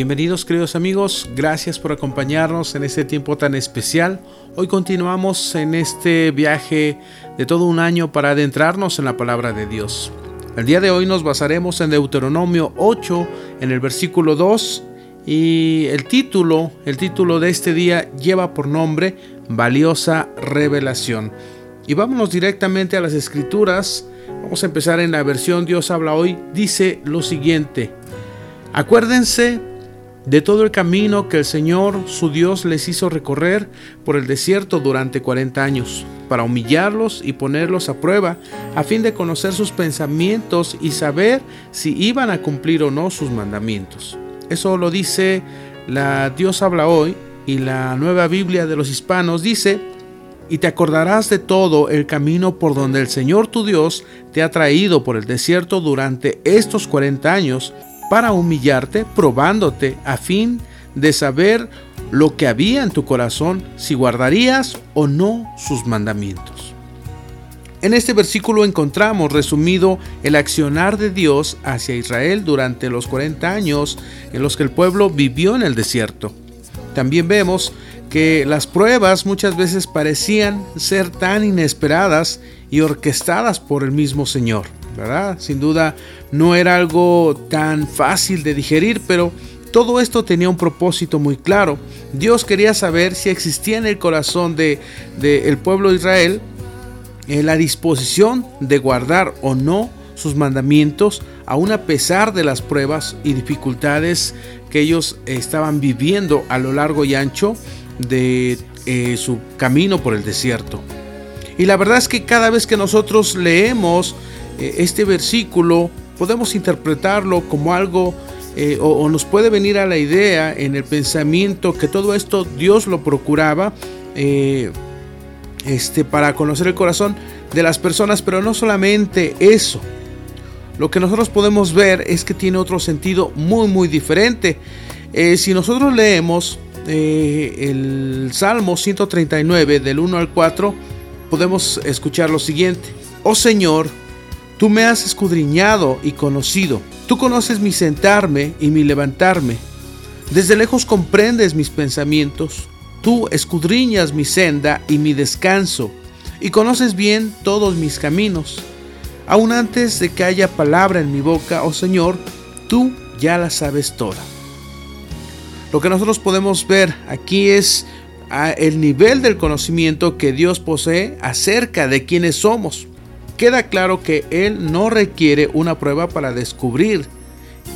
Bienvenidos queridos amigos, gracias por acompañarnos en este tiempo tan especial. Hoy continuamos en este viaje de todo un año para adentrarnos en la palabra de Dios. El día de hoy nos basaremos en Deuteronomio 8, en el versículo 2, y el título, el título de este día lleva por nombre Valiosa Revelación. Y vámonos directamente a las escrituras. Vamos a empezar en la versión Dios habla hoy. Dice lo siguiente. Acuérdense de todo el camino que el Señor su Dios les hizo recorrer por el desierto durante 40 años, para humillarlos y ponerlos a prueba, a fin de conocer sus pensamientos y saber si iban a cumplir o no sus mandamientos. Eso lo dice la Dios habla hoy y la nueva Biblia de los hispanos dice, y te acordarás de todo el camino por donde el Señor tu Dios te ha traído por el desierto durante estos 40 años, para humillarte, probándote, a fin de saber lo que había en tu corazón, si guardarías o no sus mandamientos. En este versículo encontramos resumido el accionar de Dios hacia Israel durante los 40 años en los que el pueblo vivió en el desierto. También vemos que las pruebas muchas veces parecían ser tan inesperadas y orquestadas por el mismo Señor. Sin duda no era algo tan fácil de digerir, pero todo esto tenía un propósito muy claro. Dios quería saber si existía en el corazón del de, el pueblo de Israel en la disposición de guardar o no sus mandamientos, aun a pesar de las pruebas y dificultades que ellos estaban viviendo a lo largo y ancho de eh, su camino por el desierto. Y la verdad es que cada vez que nosotros leemos eh, este versículo podemos interpretarlo como algo eh, o, nos puede venir a la idea en el pensamiento que todo esto Dios lo procuraba eh, este, para conocer el corazón de las personas, pero no solamente eso. Lo que nosotros podemos ver es que tiene otro sentido muy muy diferente. si nosotros leemos el Salmo 139 del 1 al 4, podemos escuchar lo siguiente. Oh Señor, Tú me has escudriñado y conocido. Tú conoces mi sentarme y mi levantarme. Desde lejos comprendes mis pensamientos. Tú escudriñas mi senda y mi descanso, y conoces bien todos mis caminos. Aún antes de que haya palabra en mi boca, oh Señor, tú ya la sabes toda. Lo que nosotros podemos ver aquí es ah, el nivel del conocimiento que Dios posee acerca de quiénes somos queda claro que Él no requiere una prueba para descubrir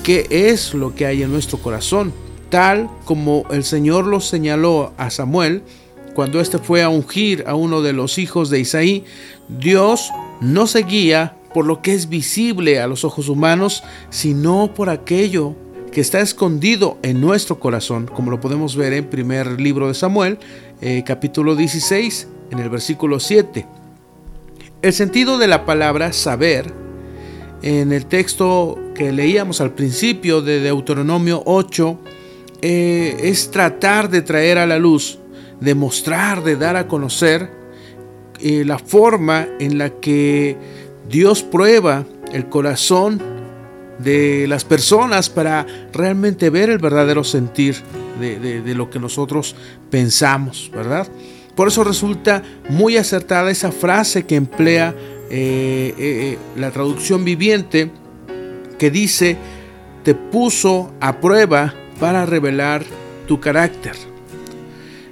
qué es lo que hay en nuestro corazón, tal como el Señor lo señaló a Samuel cuando éste fue a ungir a uno de los hijos de Isaí. Dios no se guía por lo que es visible a los ojos humanos, sino por aquello que está escondido en nuestro corazón, como lo podemos ver en primer libro de Samuel, eh, capítulo 16, en el versículo 7. El sentido de la palabra saber en el texto que leíamos al principio de Deuteronomio 8 eh, es tratar de traer a la luz, de mostrar, de dar a conocer eh, la forma en la que Dios prueba el corazón de las personas para realmente ver el verdadero sentir de, de lo que nosotros pensamos, ¿verdad? Por eso resulta muy acertada esa frase que emplea eh, eh, la traducción viviente que dice, te puso a prueba para revelar tu carácter.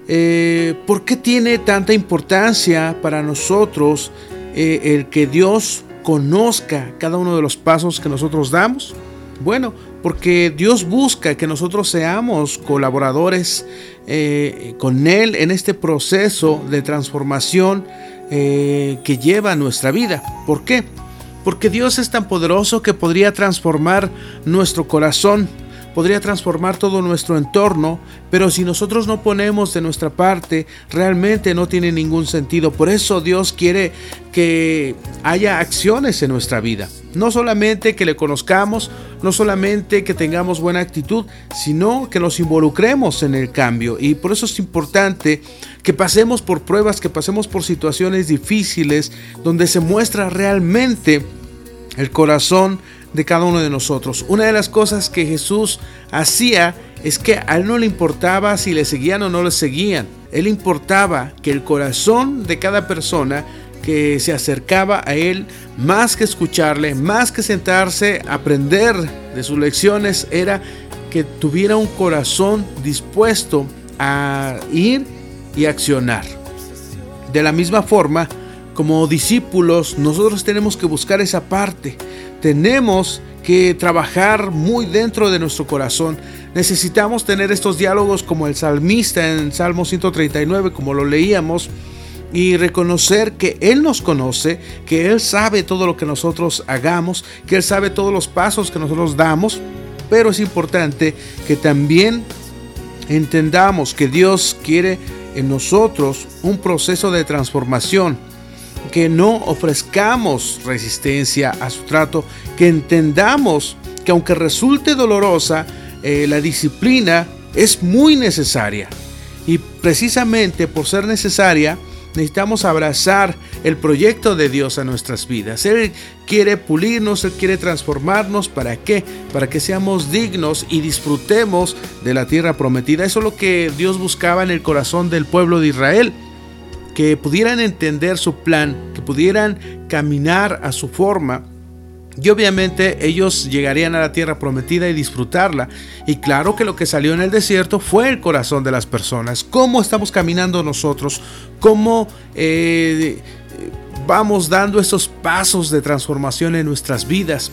Eh, ¿Por qué tiene tanta importancia para nosotros el que Dios conozca cada uno de los pasos que nosotros damos? Bueno, porque Dios busca que nosotros seamos colaboradores eh, con Él en este proceso de transformación eh, que lleva nuestra vida. ¿Por qué? Porque Dios es tan poderoso que podría transformar nuestro corazón podría transformar todo nuestro entorno, pero si nosotros no ponemos de nuestra parte, realmente no tiene ningún sentido. Por eso Dios quiere que haya acciones en nuestra vida. No solamente que le conozcamos, no solamente que tengamos buena actitud, sino que nos involucremos en el cambio. Y por eso es importante que pasemos por pruebas, que pasemos por situaciones difíciles, donde se muestra realmente el corazón de cada uno de nosotros. Una de las cosas que Jesús hacía es que a él no le importaba si le seguían o no le seguían. Él importaba que el corazón de cada persona que se acercaba a él, más que escucharle, más que sentarse aprender de sus lecciones, era que tuviera un corazón dispuesto a ir y accionar. De la misma forma, como discípulos, nosotros tenemos que buscar esa parte. Tenemos que trabajar muy dentro de nuestro corazón. Necesitamos tener estos diálogos como el salmista en Salmo 139, como lo leíamos, y reconocer que Él nos conoce, que Él sabe todo lo que nosotros hagamos, que Él sabe todos los pasos que nosotros damos, pero es importante que también entendamos que Dios quiere en nosotros un proceso de transformación, que no ofrezcamos resistencia a su trato, que entendamos que aunque resulte dolorosa, eh, la disciplina es muy necesaria. Y precisamente por ser necesaria, necesitamos abrazar el proyecto de Dios a nuestras vidas. Él quiere pulirnos, Él quiere transformarnos. ¿Para qué? Para que seamos dignos y disfrutemos de la tierra prometida. Eso es lo que Dios buscaba en el corazón del pueblo de Israel. Que pudieran entender su plan, que pudieran caminar a su forma y obviamente ellos llegarían a la tierra prometida y disfrutarla. Y claro que lo que salió en el desierto fue el corazón de las personas. ¿Cómo estamos caminando nosotros? ¿Cómo eh, vamos dando esos pasos de transformación en nuestras vidas?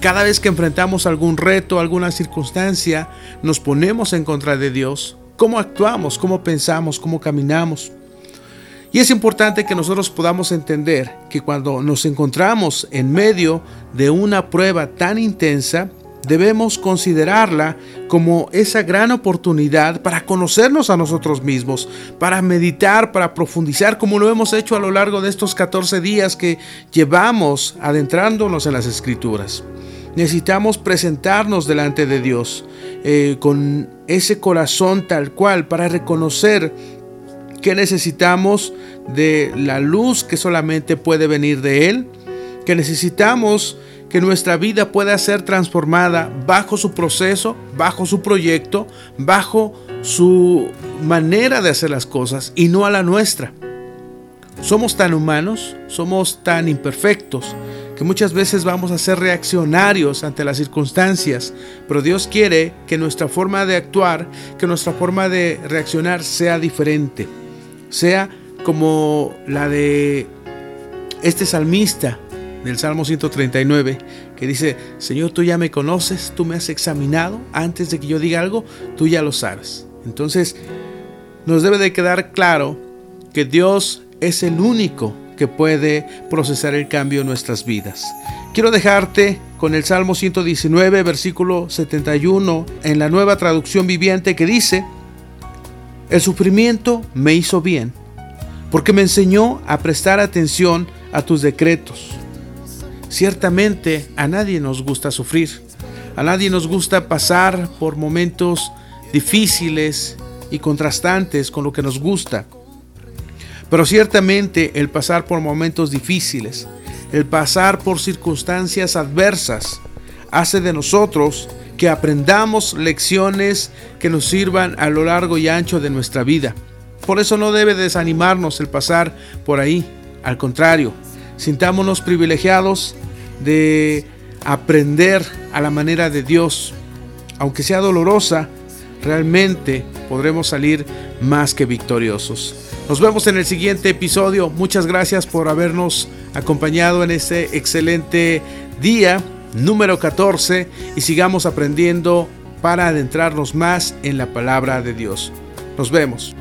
Cada vez que enfrentamos algún reto, alguna circunstancia, nos ponemos en contra de Dios. ¿Cómo actuamos? ¿Cómo pensamos? ¿Cómo caminamos? Y es importante que nosotros podamos entender que cuando nos encontramos en medio de una prueba tan intensa, debemos considerarla como esa gran oportunidad para conocernos a nosotros mismos, para meditar, para profundizar, como lo hemos hecho a lo largo de estos 14 días que llevamos adentrándonos en las escrituras. Necesitamos presentarnos delante de Dios eh, con ese corazón tal cual para reconocer que necesitamos de la luz que solamente puede venir de Él, que necesitamos que nuestra vida pueda ser transformada bajo su proceso, bajo su proyecto, bajo su manera de hacer las cosas y no a la nuestra. Somos tan humanos, somos tan imperfectos, que muchas veces vamos a ser reaccionarios ante las circunstancias, pero Dios quiere que nuestra forma de actuar, que nuestra forma de reaccionar sea diferente sea como la de este salmista del Salmo 139, que dice, Señor, tú ya me conoces, tú me has examinado, antes de que yo diga algo, tú ya lo sabes. Entonces, nos debe de quedar claro que Dios es el único que puede procesar el cambio en nuestras vidas. Quiero dejarte con el Salmo 119, versículo 71, en la nueva traducción viviente que dice, el sufrimiento me hizo bien, porque me enseñó a prestar atención a tus decretos. Ciertamente a nadie nos gusta sufrir, a nadie nos gusta pasar por momentos difíciles y contrastantes con lo que nos gusta. Pero ciertamente el pasar por momentos difíciles, el pasar por circunstancias adversas, hace de nosotros que aprendamos lecciones que nos sirvan a lo largo y ancho de nuestra vida. Por eso no debe desanimarnos el pasar por ahí. Al contrario, sintámonos privilegiados de aprender a la manera de Dios. Aunque sea dolorosa, realmente podremos salir más que victoriosos. Nos vemos en el siguiente episodio. Muchas gracias por habernos acompañado en este excelente día número 14 y sigamos aprendiendo para adentrarnos más en la palabra de Dios. Nos vemos.